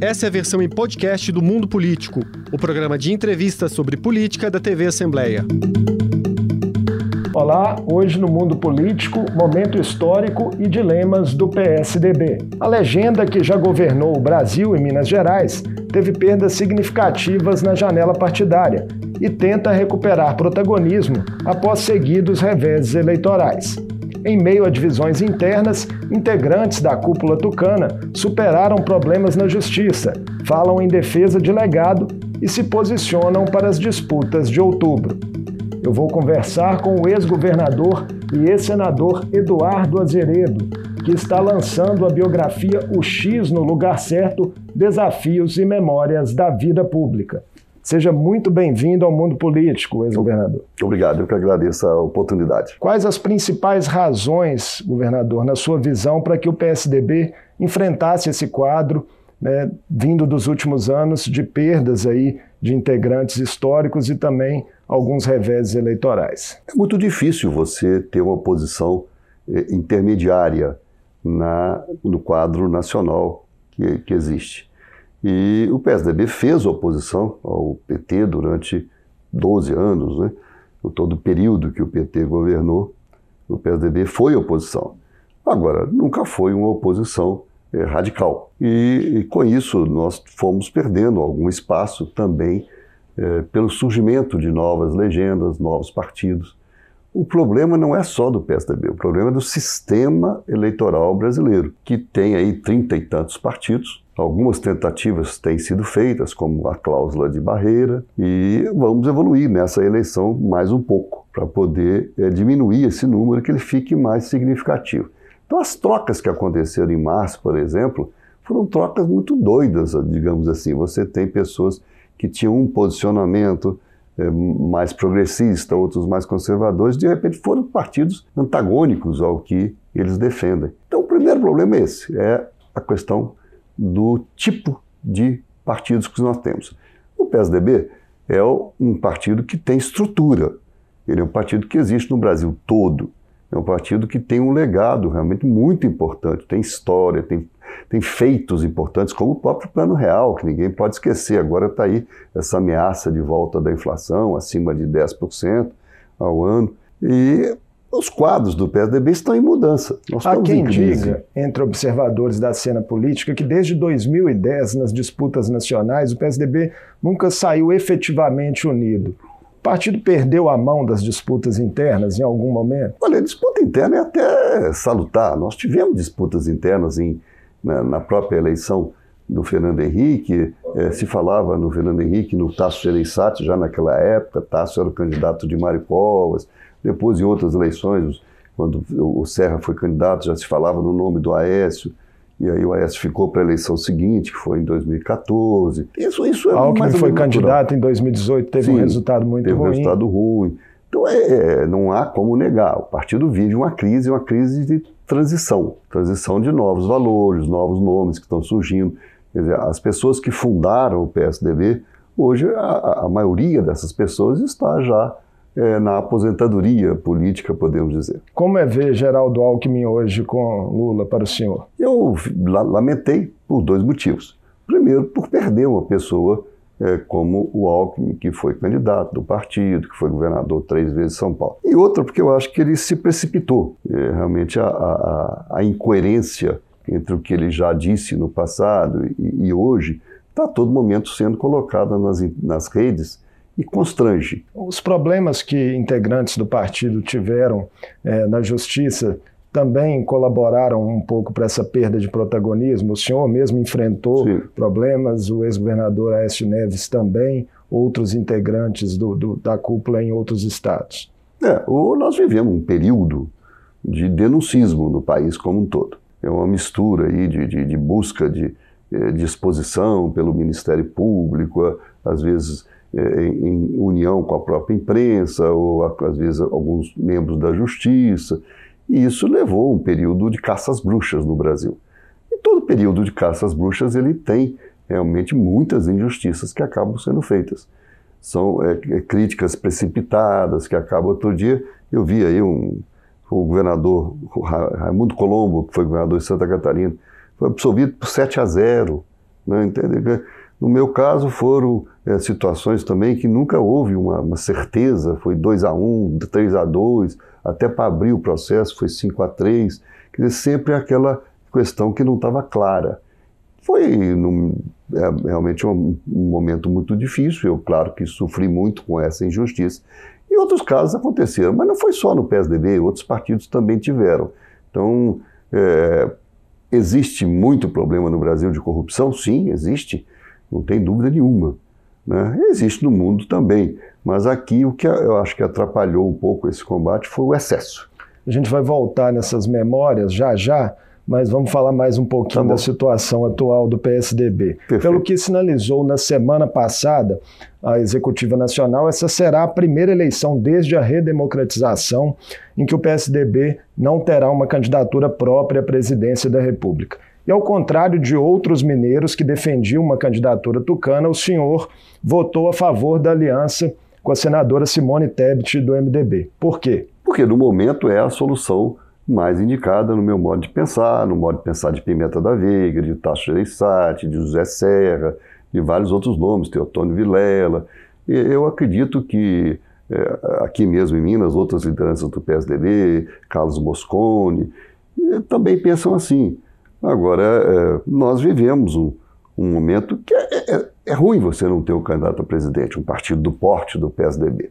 Essa é a versão em podcast do Mundo Político, o programa de entrevistas sobre política da TV Assembleia. Olá, hoje no Mundo Político, momento histórico e dilemas do PSDB. A legenda que já governou o Brasil e Minas Gerais teve perdas significativas na janela partidária e tenta recuperar protagonismo após seguidos reveses eleitorais. Em meio a divisões internas, integrantes da cúpula tucana superaram problemas na justiça, falam em defesa de legado e se posicionam para as disputas de outubro. Eu vou conversar com o ex-governador e ex-senador Eduardo Azeredo, que está lançando a biografia O X no Lugar Certo Desafios e Memórias da Vida Pública. Seja muito bem-vindo ao mundo político, ex-governador. Obrigado, eu que agradeço a oportunidade. Quais as principais razões, governador, na sua visão, para que o PSDB enfrentasse esse quadro, né, vindo dos últimos anos de perdas aí de integrantes históricos e também alguns reveses eleitorais? É muito difícil você ter uma posição eh, intermediária na, no quadro nacional que, que existe. E o PSDB fez oposição ao PT durante 12 anos, né? Todo o período que o PT governou, o PSDB foi oposição. Agora, nunca foi uma oposição é, radical. E, e, com isso nós fomos perdendo algum espaço também é, pelo surgimento de novas legendas, novos partidos. O problema não é só do PSDB, o problema é do sistema eleitoral brasileiro, que tem aí trinta e tantos partidos, Algumas tentativas têm sido feitas, como a cláusula de barreira, e vamos evoluir nessa eleição mais um pouco, para poder é, diminuir esse número, que ele fique mais significativo. Então, as trocas que aconteceram em março, por exemplo, foram trocas muito doidas, digamos assim. Você tem pessoas que tinham um posicionamento é, mais progressista, outros mais conservadores, de repente foram partidos antagônicos ao que eles defendem. Então, o primeiro problema é esse, é a questão do tipo de partidos que nós temos. O PSDB é um partido que tem estrutura. Ele é um partido que existe no Brasil todo. É um partido que tem um legado realmente muito importante, tem história, tem, tem feitos importantes, como o próprio Plano Real, que ninguém pode esquecer. Agora está aí essa ameaça de volta da inflação, acima de 10% ao ano. E os quadros do PSDB estão em mudança. Nós Há quem diga, entre observadores da cena política, que desde 2010, nas disputas nacionais, o PSDB nunca saiu efetivamente unido. O partido perdeu a mão das disputas internas em algum momento? Olha, a disputa interna é até salutar. Nós tivemos disputas internas em, na, na própria eleição do Fernando Henrique, eh, se falava no Fernando Henrique, no Tasso Gereissati, já naquela época, Tasso era o candidato de Mário Covas, depois, em outras eleições, quando o Serra foi candidato, já se falava no nome do Aécio, e aí o Aécio ficou para a eleição seguinte, que foi em 2014. Isso, isso é Alckmin mais foi candidato em 2018, teve Sim, um resultado muito teve ruim. Teve um resultado ruim. Então, é, é, não há como negar. O partido vive uma crise, uma crise de transição. Transição de novos valores, novos nomes que estão surgindo. Quer dizer, as pessoas que fundaram o PSDB, hoje a, a maioria dessas pessoas está já é, na aposentadoria política, podemos dizer. Como é ver Geraldo Alckmin hoje com Lula para o senhor? Eu lamentei por dois motivos. Primeiro, por perder uma pessoa é, como o Alckmin, que foi candidato do partido, que foi governador três vezes em São Paulo. E outra, porque eu acho que ele se precipitou. É, realmente, a, a, a, incoerência entre o que ele já disse no passado e, e hoje está a todo momento sendo colocada nas, nas redes e constrange. Os problemas que integrantes do partido tiveram é, na justiça também colaboraram um pouco para essa perda de protagonismo. O senhor mesmo enfrentou Sim. problemas, o ex-governador Aécio Neves também, outros integrantes do, do, da cúpula em outros estados. É, nós vivemos um período de denuncismo no país como um todo. É uma mistura aí de, de, de busca de, eh, de exposição pelo Ministério Público, às vezes em união com a própria imprensa, ou às vezes alguns membros da justiça. E isso levou um período de caça às bruxas no Brasil. E todo período de caça às bruxas ele tem realmente muitas injustiças que acabam sendo feitas. São é, críticas precipitadas que acabam. Outro dia eu vi aí um, o governador Raimundo Colombo, que foi governador de Santa Catarina, foi absolvido por 7 a 0 Né? No meu caso, foram é, situações também que nunca houve uma, uma certeza, foi 2 a 1 um, 3 a 2 até para abrir o processo foi 5 a 3 Quer dizer, sempre aquela questão que não estava clara. Foi num, é, realmente um, um, momento muito difícil, eu, claro, que sofri muito com essa injustiça. E outros casos aconteceram, mas não foi só no PSDB, outros partidos também tiveram. Então, é, existe muito problema no Brasil de corrupção? Sim, existe, não tem dúvida nenhuma. Né? Existe no mundo também, mas aqui o que eu acho que atrapalhou um pouco esse combate foi o excesso. A gente vai voltar nessas memórias já já, mas vamos falar mais um pouquinho tá da situação atual do PSDB. Perfeito. Pelo que sinalizou na semana passada a Executiva Nacional, essa será a primeira eleição desde a redemocratização em que o PSDB não terá uma candidatura própria à presidência da República. E ao contrário de outros mineiros que defendiam uma candidatura tucana, o senhor votou a favor da aliança com a senadora Simone Tebet do MDB. Por quê? Porque no momento é a solução mais indicada no meu modo de pensar, no modo de pensar de Pimenta da Veiga, de Tasso Gereissati, de José Serra, de vários outros nomes, Teotônio Vilela. Eu acredito que é, aqui mesmo em Minas, outras lideranças do PSDB, Carlos Moscone, também pensam assim. Agora, é, nós vivemos um, um momento que é, é, é ruim você não ter um candidato a presidente, um partido do porte do PSDB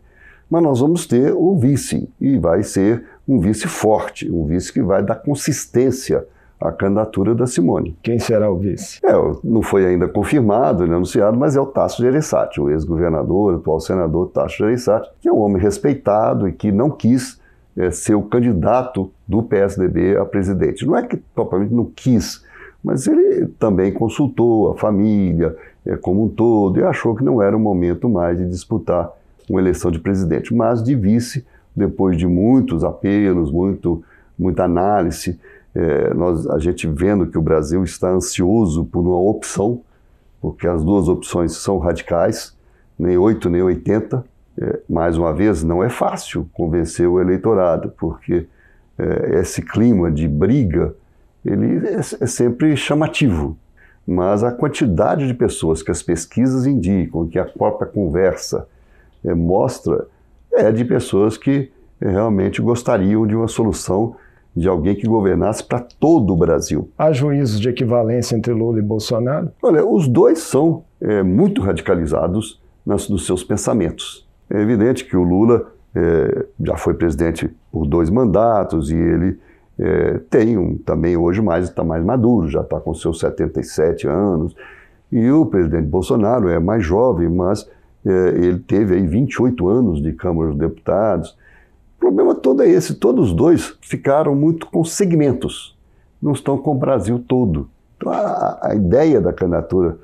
mas nós vamos ter o vice, e vai ser um vice forte, um vice que vai dar consistência à candidatura da Simone. Quem será o vice? É, não foi ainda confirmado, nem anunciado, mas é o Tasso Gereissati, o ex-governador, atual senador Tasso Gereissati, que é um homem respeitado e que não quis é, ser o candidato do PSDB a presidente. Não é que propriamente não quis, mas ele também consultou a família é, como um todo e achou que não era o momento mais de disputar uma eleição de presidente, mas de vice, depois de muitos apelos, muito, muita análise, é, nós, a gente vendo que o Brasil está ansioso por uma opção, porque as duas opções são radicais, nem 8 nem 80. É, mais uma vez, não é fácil convencer o eleitorado, porque é, esse clima de briga ele é, é sempre chamativo. Mas a quantidade de pessoas que as pesquisas indicam, que a própria conversa é, mostra é de pessoas que é, realmente gostariam de uma solução de alguém que governasse para todo o Brasil. Há juízos de equivalência entre Lula e Bolsonaro? Olha, os dois são é, muito radicalizados nas, nos seus pensamentos. É evidente que o Lula é, já foi presidente por dois mandatos e ele é, tem um, também hoje mais está mais maduro, já está com seus 77 anos. E o presidente Bolsonaro é mais jovem, mas é, ele teve aí 28 anos de Câmara dos Deputados. O problema todo é esse: todos os dois ficaram muito com segmentos, não estão com o Brasil todo. Então, a, a ideia da candidatura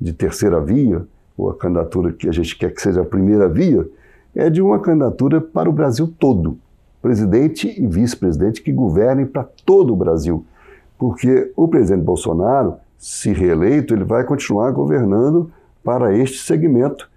de terceira via, ou a candidatura que a gente quer que seja a primeira via, é de uma candidatura para o Brasil todo. Presidente e vice-presidente que governem para todo o Brasil. Porque o presidente Bolsonaro, se reeleito, ele vai continuar governando para este segmento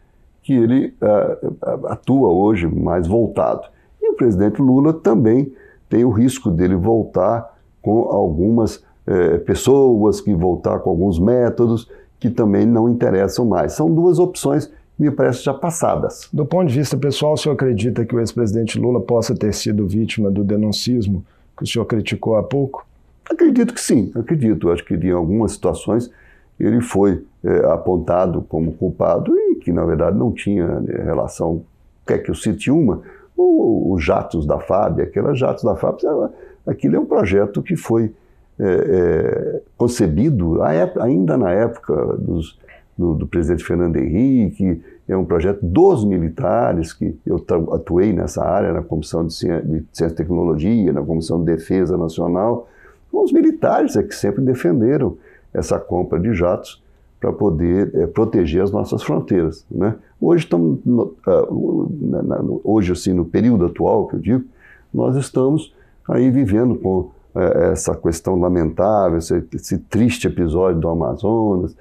que ele uh, atua hoje mais voltado. E o presidente Lula também tem o risco dele voltar com algumas uh, pessoas, que voltar com alguns métodos que também não interessam mais. São duas opções me parece já passadas. Do ponto de vista pessoal, o senhor acredita que o ex-presidente Lula possa ter sido vítima do denuncismo que o senhor criticou há pouco? Acredito que sim, acredito. Acho que em algumas situações ele foi é, apontado como culpado e que na verdade não tinha né, relação, quer que eu cite uma, os jatos da FAB, aquelas jatos da FAB, aquilo é um projeto que foi é, é, concebido ainda na época dos, do, do, presidente Fernando Henrique, é um projeto dos militares, que eu atuei nessa área, na Comissão de Ciência, de Ciência e Tecnologia, na Comissão de Defesa Nacional. Os militares é que sempre defenderam essa compra de jatos para poder é, proteger as nossas fronteiras. Né? Hoje, estamos, no, uh, hoje, assim, no período atual que eu digo, nós estamos aí vivendo com uh, essa questão lamentável, esse, esse, triste episódio do Amazonas.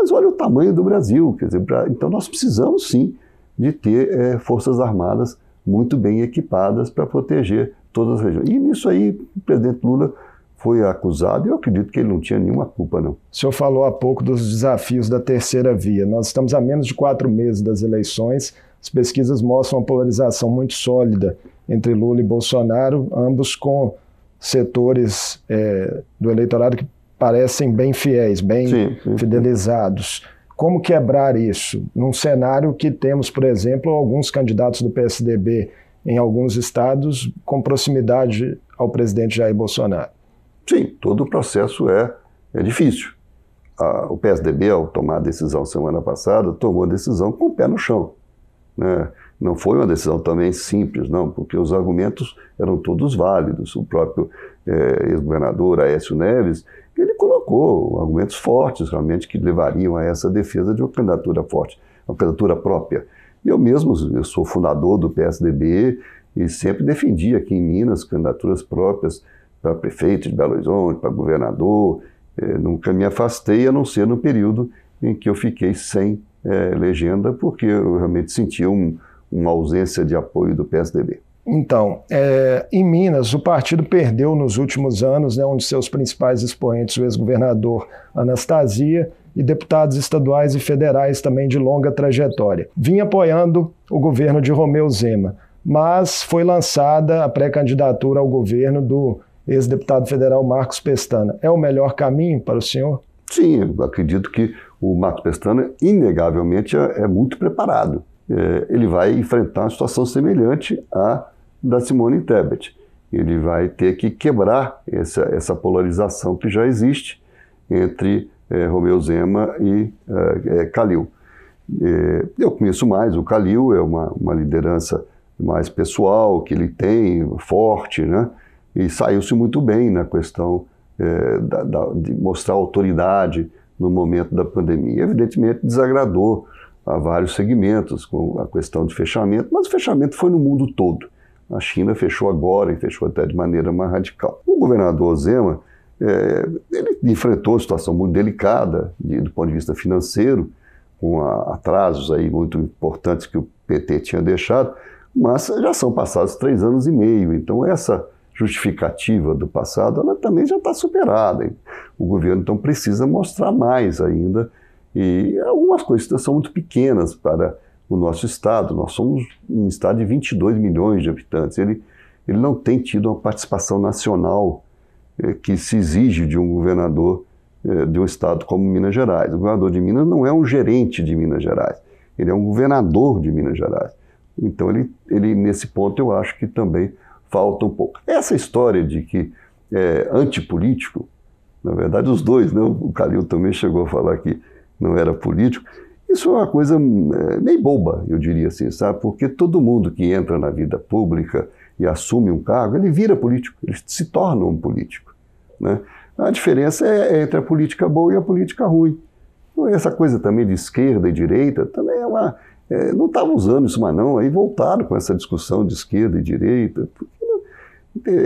Mas olha o tamanho do Brasil, quer dizer, então nós precisamos sim de ter é, forças armadas muito bem equipadas para proteger todas as regiões. E nisso aí o presidente Lula foi acusado e eu acredito que ele não tinha nenhuma culpa, não. O senhor falou há pouco dos desafios da terceira via. Nós estamos a menos de quatro meses das eleições. As pesquisas mostram uma polarização muito sólida entre Lula e Bolsonaro, ambos com setores é, do eleitorado que parecem bem fiéis, bem sim, sim, fidelizados. Como quebrar isso? Num cenário que temos, por exemplo, alguns candidatos do PSDB em alguns estados com proximidade ao presidente Jair Bolsonaro. Sim, todo o processo é, é difícil. o PSDB, ao tomar a decisão semana passada, tomou a decisão com o pé no chão. Né? Não foi uma decisão também simples, não, porque os argumentos eram todos válidos. O próprio é, ex-governador Aécio Neves, ele colocou argumentos fortes, realmente, que levariam a essa defesa de uma candidatura forte, uma candidatura própria. Eu mesmo eu sou fundador do PSDB e sempre defendi aqui em Minas candidaturas próprias para prefeito de Belo Horizonte, para governador. É, nunca me afastei, a não ser no período em que eu fiquei sem é, legenda, porque eu realmente sentia um, uma ausência de apoio do PSDB. Então, é, em Minas, o partido perdeu nos últimos anos né, um de seus principais expoentes, o ex-governador Anastasia, e deputados estaduais e federais também de longa trajetória. Vinha apoiando o governo de Romeu Zema, mas foi lançada a pré-candidatura ao governo do ex-deputado federal Marcos Pestana. É o melhor caminho para o senhor? Sim, acredito que o Marcos Pestana, inegavelmente, é, é muito preparado. É, ele vai enfrentar uma situação semelhante à da Simone Tebet. Ele vai ter que quebrar essa, essa polarização que já existe entre é, Romeu Zema e é, é Calil. Eu conheço mais o Calil, é uma, uma liderança mais pessoal que ele tem, forte, né? E saiu-se muito bem na questão da, da, de mostrar autoridade no momento da pandemia. Evidentemente, desagradou a vários segmentos com a questão de fechamento, mas o fechamento foi no mundo todo. A China fechou agora e fechou até de maneira mais radical. O governador Zema é, ele enfrentou uma situação muito delicada de, do ponto de vista financeiro, com a, atrasos aí muito importantes que o PT tinha deixado, mas já são passados três anos e meio, então essa justificativa do passado ela também já está superada. O governo então precisa mostrar mais ainda e algumas coisas são muito pequenas para o nosso estado. Nós somos um estado de 22 milhões de habitantes. Ele, ele não tem tido uma participação nacional é, que se exige de um governador é, de um estado como Minas Gerais. O governador de Minas não é um gerente de Minas Gerais, ele é um governador de Minas Gerais. Então, ele, ele nesse ponto, eu acho que também falta um pouco. Essa história de que é antipolítico, na verdade, os dois, né? o Calil também chegou a falar que não era político, isso é uma coisa é, meio boba, eu diria assim, sabe? Porque todo mundo que entra na vida pública e assume um cargo, ele vira político, ele se torna um político. Né? A diferença é, é entre a política boa e a política ruim. Então, essa coisa também de esquerda e direita também é uma. É, não estavam usando isso, mas não, aí voltaram com essa discussão de esquerda e direita.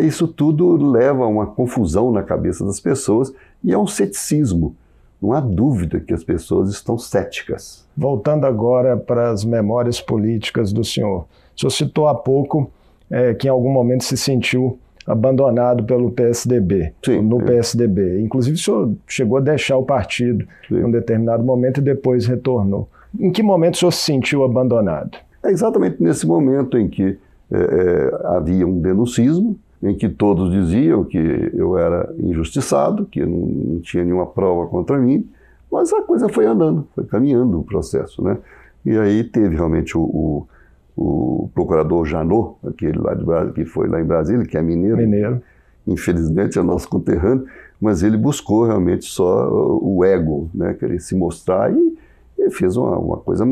Isso tudo leva a uma confusão na cabeça das pessoas e a um ceticismo. Não há dúvida que as pessoas estão céticas. Voltando agora para as memórias políticas do senhor. O senhor citou há pouco é, que em algum momento se sentiu abandonado pelo PSDB, Sim, no é. PSDB. Inclusive, o senhor chegou a deixar o partido Sim. em um determinado momento e depois retornou. Em que momento o senhor se sentiu abandonado? É exatamente nesse momento em que é, é, havia um denuncismo, em que todos diziam que eu era injustiçado, que não, tinha nenhuma prova contra mim, mas a coisa foi andando, foi caminhando o processo, né? E aí teve realmente o, o o procurador Janot, aquele lá de Brasília, que foi lá em Brasília, que é mineiro. Mineiro. Infelizmente é nosso conterrâneo, mas ele buscou realmente só o ego, né, querer se mostrar e, e fez uma, uma, coisa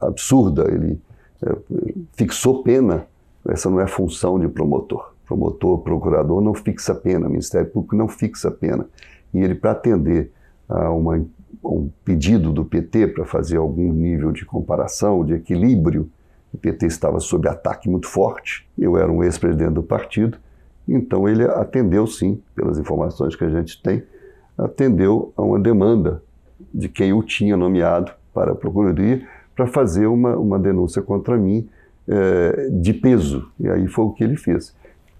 absurda. Ele é, fixou pena. Essa não é função de promotor. Promotor, procurador não fixa pena, Ministério Público não fixa pena. E ele, para atender a uma, um pedido do PT para fazer algum nível de comparação, de equilíbrio, o PT estava sob ataque muito forte, eu era um ex-presidente do partido, então ele atendeu sim, pelas informações que a gente tem, atendeu a uma demanda de quem o tinha nomeado para a Procuradoria para fazer uma, uma denúncia contra mim é, de peso. E aí foi o que ele fez.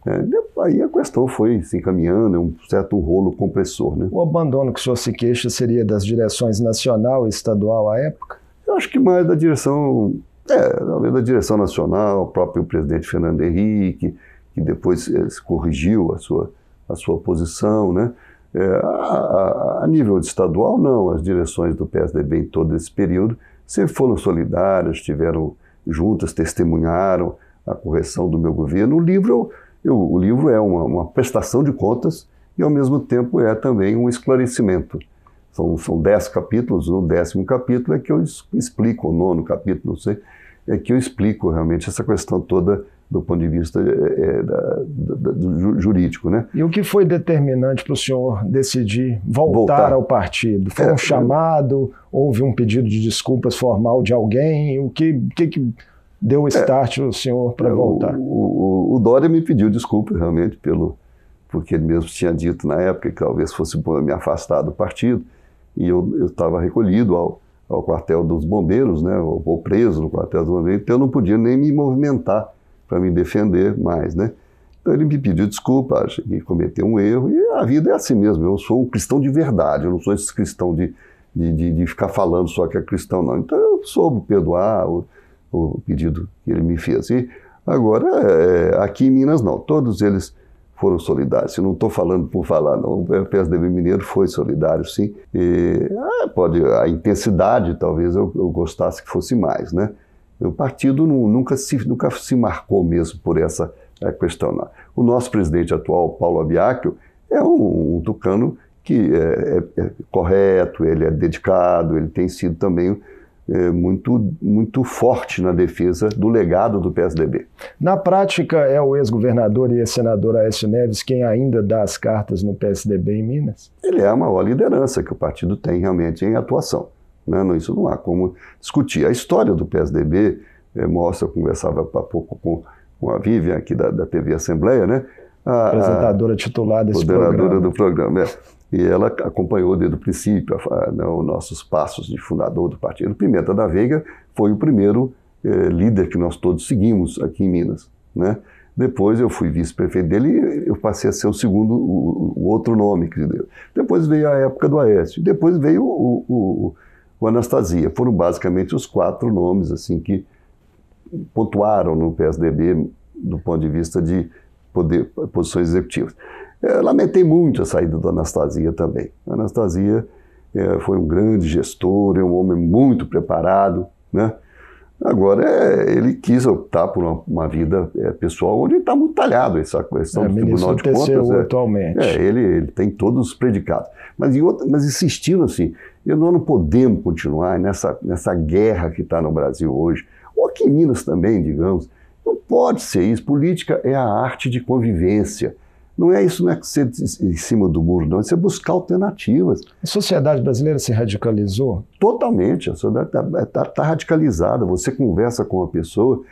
É, aí a questão foi se encaminhando, é um certo rolo compressor. Né? O abandono que o senhor se queixa seria das direções nacional e estadual à época? Eu acho que mais da direção, é, da direção nacional, o próprio presidente Fernando Henrique, que depois é, corrigiu a sua, a sua posição, né? É, a, a, a, nível estadual, não. As direções do PSDB em todo esse período sempre foram solidárias, estiveram juntas, testemunharam a correção do meu governo. O livro, eu, o livro é uma, uma, prestação de contas e, ao mesmo tempo, é também um esclarecimento. São, são dez capítulos, no décimo capítulo é que eu explico, o nono capítulo, não sei, é que eu explico realmente essa questão toda do ponto de vista é, da, da, do jurídico. Né? E o que foi determinante para o senhor decidir voltar, voltar. ao partido? Foi é, um chamado? Houve um pedido de desculpas formal de alguém? O que, que, que deu o é. start é, o senhor para é, voltar? O, o, o, Dória me pediu desculpas realmente pelo porque ele mesmo tinha dito na época que talvez fosse me afastar do partido e eu estava recolhido ao, ao quartel dos bombeiros, né, ou, preso no quartel dos bombeiros, então eu não podia nem me movimentar para me defender mais, né? Então ele me pediu desculpa, acho que cometeu um erro, e a vida é assim mesmo. Eu sou um cristão de verdade, eu não sou esse cristão de, de, de, de ficar falando só que é cristão, não. Então eu soube perdoar o pedido que ele me fez. E agora, é, aqui em Minas, não, todos eles foram solidários. Eu não estou falando por falar, não. O PSDB Mineiro foi solidário, sim. E, ah, pode, a intensidade talvez eu, eu gostasse que fosse mais, né? O partido nunca se, nunca se marcou mesmo por essa é, questão. O nosso presidente atual, Paulo Abiacchio, é um, um tucano que é, é, é, correto, ele é dedicado, ele tem sido também é, muito, muito forte na defesa do legado do PSDB. Na prática, é o ex-governador e ex-senador Aécio Neves quem ainda dá as cartas no PSDB em Minas? Ele é a maior liderança que o partido tem realmente em atuação. Né? Não, isso não há como discutir. A história do PSDB é, mostra, eu conversava há pouco com, com a Vivian aqui da, da TV Assembleia, né? A, Apresentadora titular desse programa. do programa, é. E ela acompanhou desde o princípio a, né, os nossos passos de fundador do partido. Pimenta da Veiga foi o primeiro é, líder que nós todos seguimos aqui em Minas, né? Depois eu fui vice-prefeito dele e eu passei a ser o segundo, o, o outro nome. Depois veio a época do Aécio. Depois veio o, o, o Anastasia. Foram basicamente os quatro nomes assim que pontuaram no PSDB do ponto de vista de poder, posições executivas. É, lamentei muito a saída do Anastasia também. A Anastasia é, foi um grande gestor, é um homem muito preparado, né? Agora, é, ele quis optar por uma, uma vida é, pessoal onde está muito talhado essa questão é, do Tribunal de Contas. É, atualmente. É, ele, ele tem todos os predicados. Mas, outra, mas insistindo assim, nós não podemos continuar nessa, nessa guerra que está no Brasil hoje, ou aqui em Minas também, digamos. Não pode ser isso. Política é a arte de convivência. Não é isso, não é ser em cima do muro, não. Isso é buscar alternativas. A sociedade brasileira se radicalizou? Totalmente. A sociedade está tá, tá radicalizada. Você conversa com uma pessoa,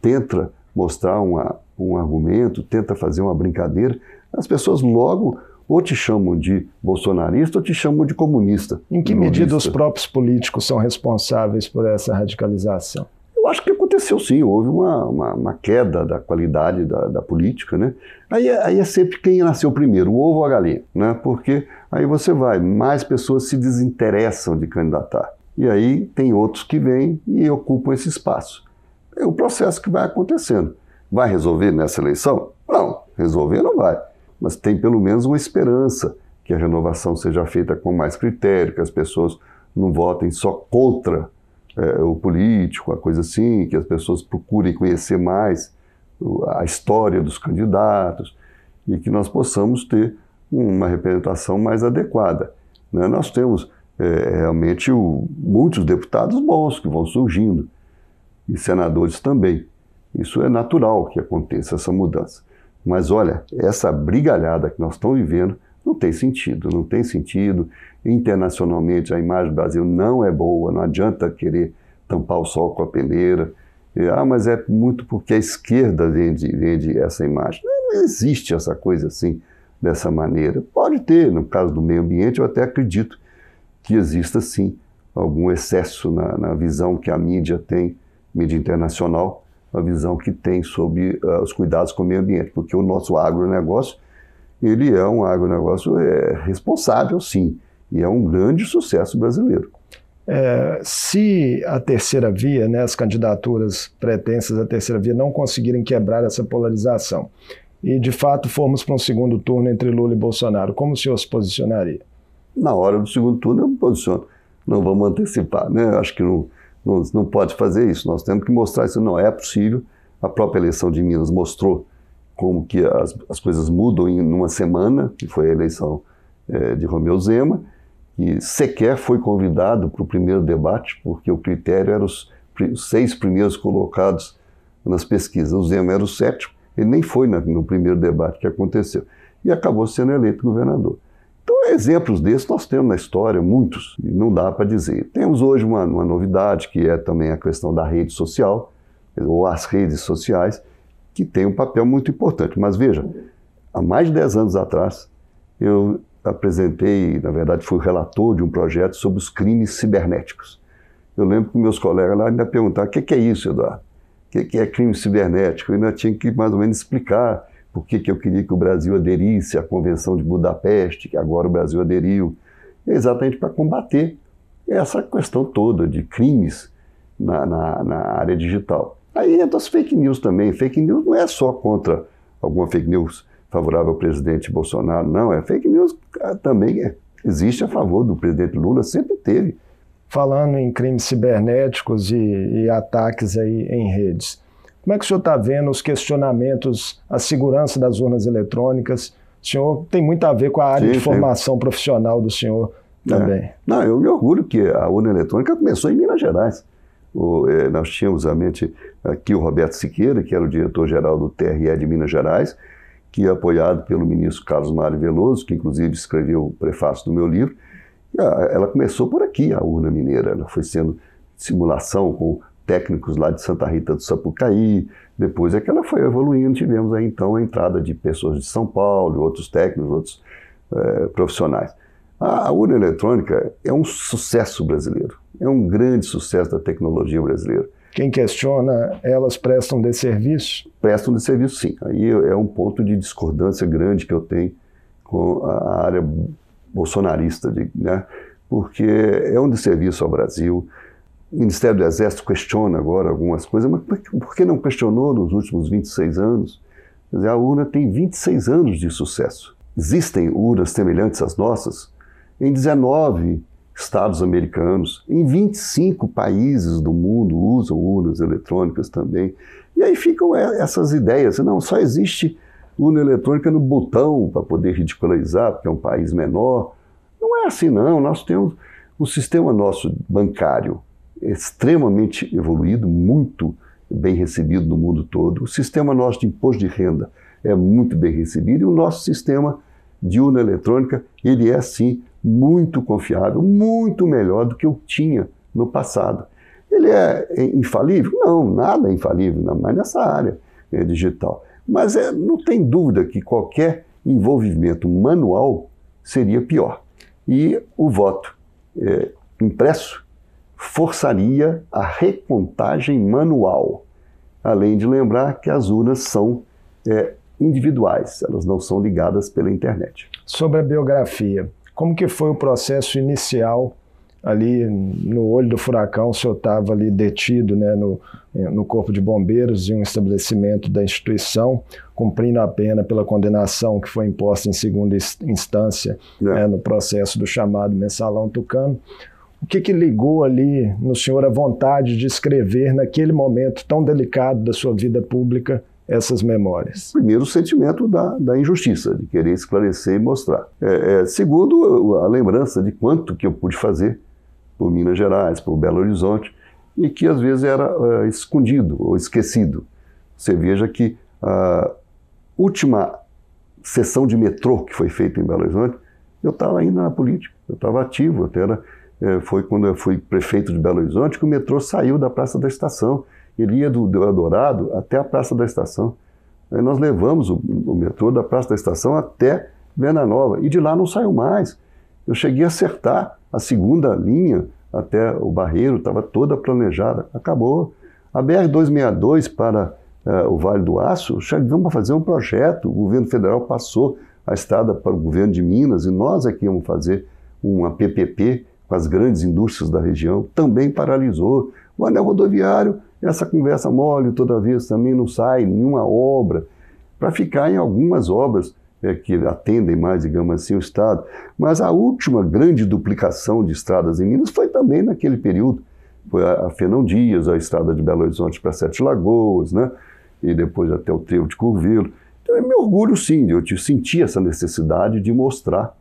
tenta mostrar uma, um argumento, tenta fazer uma brincadeira, as pessoas logo ou te chamam de bolsonarista ou te chamam de comunista. Em que medida os próprios políticos são responsáveis por essa radicalização? Eu acho que aconteceu sim, houve uma, uma, uma queda da qualidade da, da política, né? Aí, aí, é sempre quem nasceu primeiro, o ovo ou a galinha, né? Porque aí você vai, mais pessoas se desinteressam de candidatar. E aí tem outros que vêm e ocupam esse espaço. É o processo que vai acontecendo. Vai resolver nessa eleição? Não, resolver não vai mas tem pelo menos uma esperança que a renovação seja feita com mais critério, que as pessoas não votem só contra é, o político, a coisa assim, que as pessoas procurem conhecer mais a história dos candidatos e que nós possamos ter uma representação mais adequada. Né? Nós temos é, realmente o, muitos deputados bons que vão surgindo e senadores também. Isso é natural que aconteça essa mudança. Mas olha, essa brigalhada que nós estamos vivendo não tem sentido, não tem sentido. Internacionalmente, a imagem do Brasil não é boa, não adianta querer tampar o sol com a peneira. E, ah, mas é muito porque a esquerda vende, vende essa imagem. Não, existe essa coisa assim, dessa maneira. Pode ter, no caso do meio ambiente, eu até acredito que exista sim algum excesso na, na visão que a mídia tem, mídia internacional, a visão que tem sobre uh, os cuidados com o meio ambiente, porque o nosso agronegócio, ele é um agronegócio é, responsável, sim, e é um grande sucesso brasileiro. É, se a terceira via, né, as candidaturas pretensas à terceira via não conseguirem quebrar essa polarização, e de fato formos para um segundo turno entre Lula e Bolsonaro, como o senhor se posicionaria? Na hora do segundo turno eu me posiciono. Não vamos antecipar, né? Acho que não, não, não pode fazer isso. Nós temos que mostrar isso. Não é possível. A própria eleição de Minas mostrou como que as, as coisas mudam em uma semana, que foi a eleição é, de Romeu Zema, e sequer foi convidado para o primeiro debate, porque o critério era os, os seis primeiros colocados nas pesquisas. O Zema era o sétimo, ele nem foi na, no primeiro debate que aconteceu. E acabou sendo eleito governador. Então, exemplos desses nós temos na história, muitos, e não dá para dizer. Temos hoje uma, uma novidade, que é também a questão da rede social, ou as redes sociais, que tem um papel muito importante. Mas veja, há mais de 10 anos atrás, eu apresentei, na verdade, fui relator de um projeto sobre os crimes cibernéticos. Eu lembro que meus colegas lá ainda perguntaram: o que é isso, Eduardo? O que é crime cibernético? Eu ainda tinha que mais ou menos explicar por que, eu queria que o Brasil aderisse à Convenção de Budapeste, que agora o Brasil aderiu, exatamente para combater essa questão toda de crimes na, na, na, área digital. Aí entra as fake news também. Fake news não é só contra alguma fake news favorável ao presidente Bolsonaro, não. É fake news ah, também é, existe a favor do presidente Lula, sempre teve. Falando em crimes cibernéticos e, e ataques aí em redes, como é que o senhor está vendo os questionamentos à segurança das urnas eletrônicas? O senhor tem muito a ver com a área sim, de formação sim. profissional do senhor também. É. Não, eu me orgulho que a urna eletrônica começou em Minas Gerais. O, eh, nós tínhamos mente aqui o Roberto Siqueira, que era o diretor-geral do TRE de Minas Gerais, que é apoiado pelo ministro Carlos Mário Veloso, que inclusive escreveu o prefácio do meu livro. ela começou por aqui, a urna mineira. Ela foi sendo simulação com técnicos lá de Santa Rita do Sapucaí. Depois é que ela foi evoluindo, tivemos aí então a entrada de pessoas de São Paulo, outros técnicos, outros é, profissionais. A, urna eletrônica é um sucesso brasileiro, é um grande sucesso da tecnologia brasileira. Quem questiona, elas prestam de serviço? Prestam de serviço, sim. Aí é um ponto de discordância grande que eu tenho com a área bolsonarista, de, né? porque é um desserviço ao Brasil, o Ministério do Exército questiona agora algumas coisas, mas por que não questionou nos últimos 26 anos? Quer dizer, a urna tem 26 anos de sucesso. Existem urnas semelhantes às nossas em 19 estados americanos, em 25 países do mundo usam urnas eletrônicas também. E aí ficam essas ideias, não, só existe urna eletrônica no botão para poder ridicularizar, porque é um país menor. Não é assim não, nós temos o sistema nosso bancário, extremamente evoluído, muito bem recebido no mundo todo. O sistema nosso de imposto de renda é muito bem recebido e o nosso sistema de urna eletrônica, ele é sim muito confiável, muito melhor do que eu tinha no passado. Ele é infalível? Não, nada é infalível, não, mas nessa área é, digital. Mas é, não tem dúvida que qualquer envolvimento manual seria pior. E o voto é, impresso forçaria a recontagem manual, além de lembrar que as urnas são é, individuais, elas não são ligadas pela internet. Sobre a biografia, como que foi o processo inicial ali no olho do furacão? O senhor estava ali detido né, no, no corpo de bombeiros em um estabelecimento da instituição, cumprindo a pena pela condenação que foi imposta em segunda instância é. né, no processo do chamado mensalão tucano. O que, que ligou ali no senhor a vontade de escrever naquele momento tão delicado da sua vida pública essas memórias? Primeiro, o sentimento da, da injustiça, de querer esclarecer e mostrar. É, é, segundo, a lembrança de quanto que eu pude fazer por Minas Gerais, por Belo Horizonte, e que às vezes era é, escondido ou esquecido. Você veja que a última sessão de metrô que foi feita em Belo Horizonte, eu estava ainda na política, eu estava ativo, até era é, foi quando eu fui prefeito de Belo Horizonte, que o metrô saiu da Praça da Estação. Ele ia do, do Eldorado até a Praça da Estação. Aí nós levamos o, o, metrô da Praça da Estação até Venda Nova. E de lá não saiu mais. Eu cheguei a acertar a segunda linha até o Barreiro, estava toda planejada. Acabou. A BR-262 para uh, o Vale do Aço, chegamos a fazer um projeto, o governo federal passou a estrada para o governo de Minas e nós aqui íamos fazer uma PPP com as grandes indústrias da região, também paralisou. O anel rodoviário, essa conversa mole toda vez também não sai nenhuma obra, para ficar em algumas obras é, que atendem mais, digamos assim, o Estado. Mas a última grande duplicação de estradas em Minas foi também naquele período. Foi a, Fernão Dias, a estrada de Belo Horizonte para Sete Lagoas, né? e depois até o Trevo de Curvelo. Então eu me orgulho sim, eu senti essa necessidade de mostrar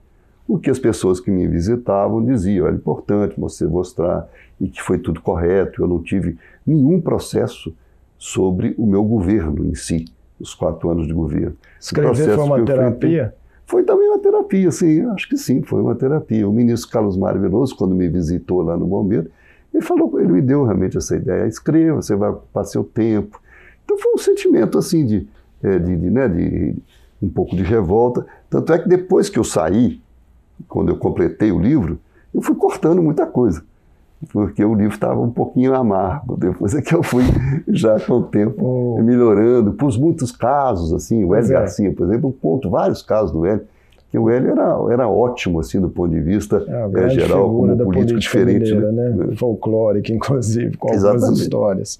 o que as pessoas que me visitavam diziam. Era importante você mostrar e que foi tudo correto. Eu não tive nenhum processo sobre o meu governo em si os quatro anos de governo. Escrever foi uma terapia? Foi também uma terapia, sim, acho que sim, foi uma terapia. O ministro Carlos Mário Veloso, quando me visitou lá no Bombeiro, ele falou, ele me deu realmente essa ideia, escreva, você vai passar o tempo. Então foi um sentimento assim de, é, de, de, né, de um pouco de revolta. Tanto é que depois que eu saí, quando eu completei o livro, eu fui cortando muita coisa porque o livro estava um pouquinho amargo. Depois é que eu fui já com o tempo oh. melhorando, pus muitos casos, assim, o Hélio é. Garcia, por exemplo, eu conto vários casos do Hélio, que o Hélio era, era ótimo, assim, do ponto de vista é, é, geral, como da político diferente. Mineira, né? né? Folclórica, inclusive, com Exatamente. algumas histórias.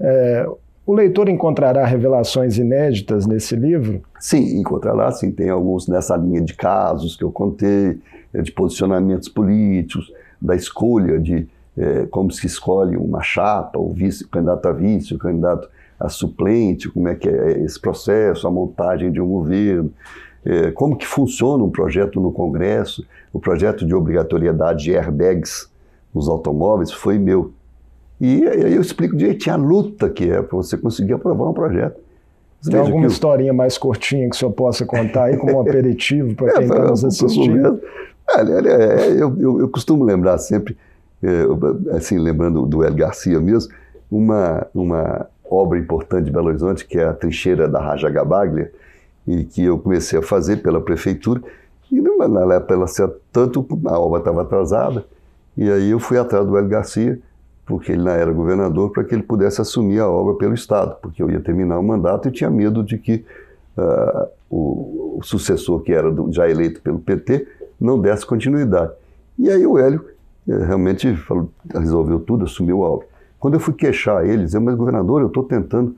É, o leitor encontrará revelações inéditas nesse livro? Sim, encontrará, sim. Tem alguns nessa linha de casos que eu contei, de posicionamentos políticos, da escolha de é, como se escolhe uma chapa, o, vice, o candidato a vice, o candidato a suplente, como é que é esse processo, a montagem de um governo, é, como que funciona um projeto no Congresso, o projeto de obrigatoriedade de airbags nos automóveis foi meu. E aí eu explico direitinho a luta que é para você conseguir aprovar um projeto. Tem alguma historinha mais curtinha que o senhor possa contar aí como um aperitivo para quem está é, nos assistindo? Olha, olha, é, eu, eu, eu costumo lembrar sempre assim, lembrando do El Garcia mesmo, uma, uma obra importante de Belo Horizonte, que é a trincheira da Raja Gabaglia, e que eu comecei a fazer pela prefeitura, e na época, ela, tanto a obra estava atrasada, e aí eu fui atrás do El Garcia, porque ele não era governador, para que ele pudesse assumir a obra pelo Estado, porque eu ia terminar o mandato e tinha medo de que uh, o, o, sucessor, que era do, já eleito pelo PT, não desse continuidade. E aí o Hélio realmente falou, resolveu tudo, assumiu a obra. Quando eu fui queixar ele, dizer, mas governador, eu estou tentando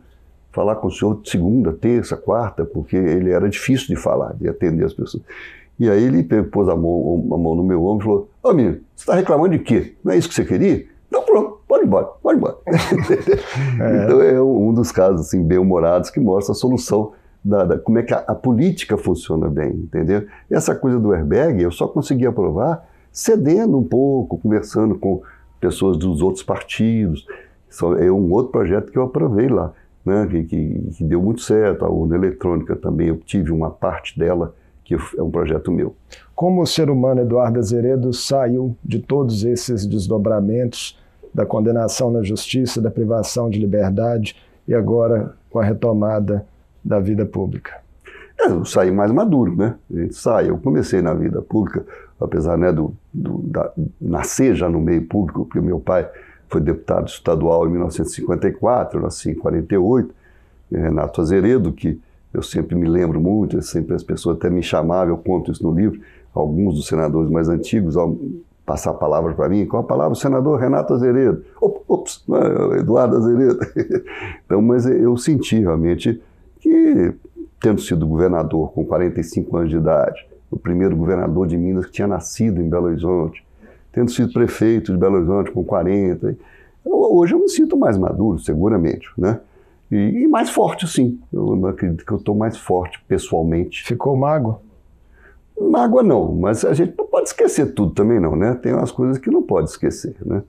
falar com o senhor segunda, terça, quarta, porque ele era difícil de falar, de atender as pessoas. E aí ele pôs a mão, a mão no meu ombro e falou, ô oh, menino, você está reclamando de quê? Não é isso que você queria? Então pronto, pode ir embora, pode ir embora. é. Então é um dos casos assim, bem-humorados que mostra a solução da, da, como é que a, a, política funciona bem, entendeu? Essa coisa do airbag eu só consegui aprovar cedendo um pouco, conversando com pessoas dos outros partidos. É um outro projeto que eu aprovei lá, né, que, que, que deu muito certo. A urna eletrônica também, eu tive uma parte dela, que é um projeto meu. Como o ser humano Eduardo Azeredo saiu de todos esses desdobramentos da condenação na justiça, da privação de liberdade e agora com a retomada da vida pública? É, eu saí mais maduro, né? A gente sai. Eu comecei na vida pública apesar né, do, do da, nascer já no meio público, porque meu pai foi deputado estadual em 1954, eu nasci em 48, Renato Azeredo, que eu sempre me lembro muito, sempre as pessoas até me chamavam, eu conto isso no livro, alguns dos senadores mais antigos, ao passar a palavra para mim, qual a palavra? O senador Renato Azeredo. Ops, é Eduardo Azeredo. então, mas eu senti realmente que, tendo sido governador com 45 anos de idade, o primeiro governador de Minas que tinha nascido em Belo Horizonte, tendo sido prefeito de Belo Horizonte com 40. Hoje eu me sinto mais maduro, seguramente, né? E, e mais forte, sim. Eu acredito que eu estou mais forte pessoalmente. Ficou mago? Mágoa não, mas a gente não pode esquecer tudo também não, né? Tem umas coisas que não pode esquecer, né?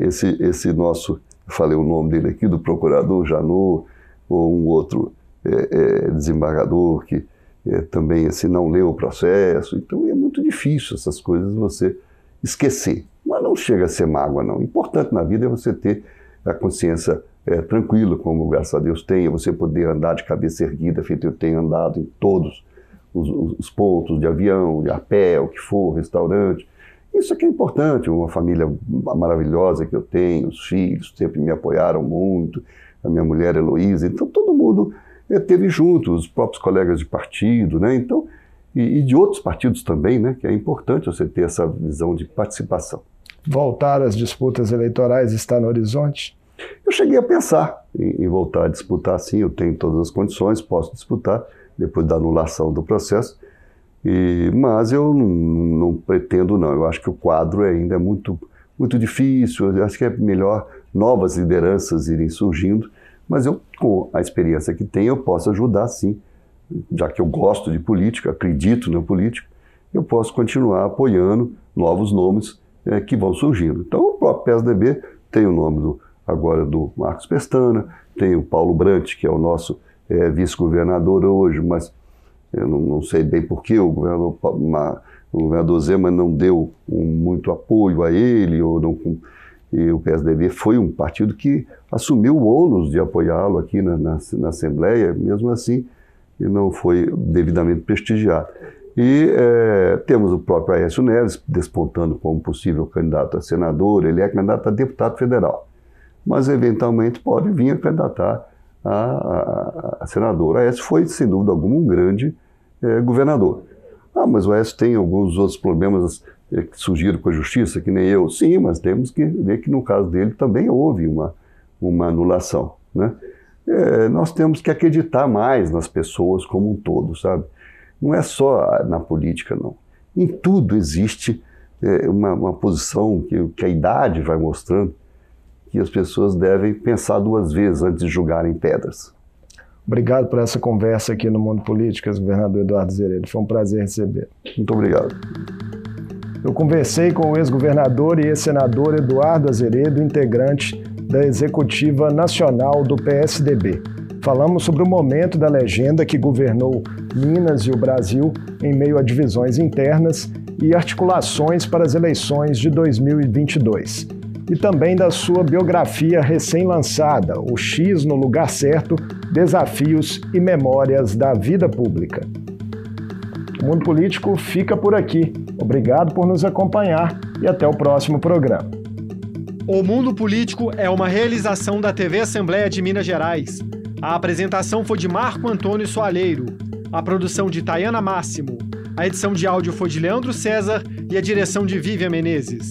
Esse, esse nosso, falei o nome dele aqui, do procurador Janot, ou um outro é, é, desembargador que é, também assim, não leu o processo. Então é muito difícil essas coisas você esquecer. Mas não chega a ser mágoa, não. O importante na vida é você ter a consciência é, tranquila, como graças a Deus tem, é você poder andar de cabeça erguida, feito eu tenho andado em todos os, os pontos de avião, de a pé, o que for, restaurante. Isso aqui é importante, uma família maravilhosa que eu tenho, os filhos sempre me apoiaram muito, a minha mulher Heloísa, então todo mundo esteve eh, junto, os próprios colegas de partido, né? Então, e, e, de outros partidos também, né? Que é importante você ter essa visão de participação. Voltar às disputas eleitorais está no horizonte? Eu cheguei a pensar em, em voltar a disputar, sim, eu tenho todas as condições, posso disputar, depois da anulação do processo, e, mas eu não, não, pretendo, não. Eu acho que o quadro ainda é muito, muito difícil, eu acho que é melhor novas lideranças irem surgindo, mas eu, com a experiência que tenho, eu posso ajudar, sim, já que eu gosto de política, acredito na política, eu posso continuar apoiando novos nomes é, que vão surgindo. Então, o próprio PSDB tem o nome do, agora do Marcos Pestana, tem o Paulo Brant, que é o nosso é, vice-governador hoje, mas eu não, não sei bem por que o governador, o governador Zema não deu um, muito apoio a ele, ou não, e o PSDB foi um partido que assumiu o ônus de apoiá-lo aqui na, na, na, Assembleia, mesmo assim, e não foi devidamente prestigiado. E é, temos o próprio Aécio Neves despontando como possível candidato a senador, ele é candidato a deputado federal, mas eventualmente pode vir a candidatar a, a, a senador. Aécio foi, sem dúvida alguma, um grande é, governador. Ah, mas o Aécio tem alguns outros problemas que surgiram com a justiça, que nem eu. Sim, mas temos que ver que no caso dele também houve uma, uma anulação. Né? É, nós temos que acreditar mais nas pessoas como um todo, sabe? Não é só na política, não. Em tudo existe é, uma, uma, posição que, que a idade vai mostrando que as pessoas devem pensar duas vezes antes de julgarem pedras. Obrigado por essa conversa aqui no Mundo Políticas, governador Eduardo Zeredo. Foi um prazer receber. Muito obrigado. Eu conversei com o ex-governador e ex-senador Eduardo Azeredo, integrante da Executiva Nacional do PSDB. Falamos sobre o momento da legenda que governou Minas e o Brasil em meio a divisões internas e articulações para as eleições de 2022 e também da sua biografia recém-lançada, O X no Lugar Certo: Desafios e Memórias da Vida Pública. O Mundo Político fica por aqui. Obrigado por nos acompanhar e até o próximo programa. O Mundo Político é uma realização da TV Assembleia de Minas Gerais. A apresentação foi de Marco Antônio Soalheiro, a produção de Tayana Máximo, a edição de áudio foi de Leandro César e a direção de Vivian Menezes.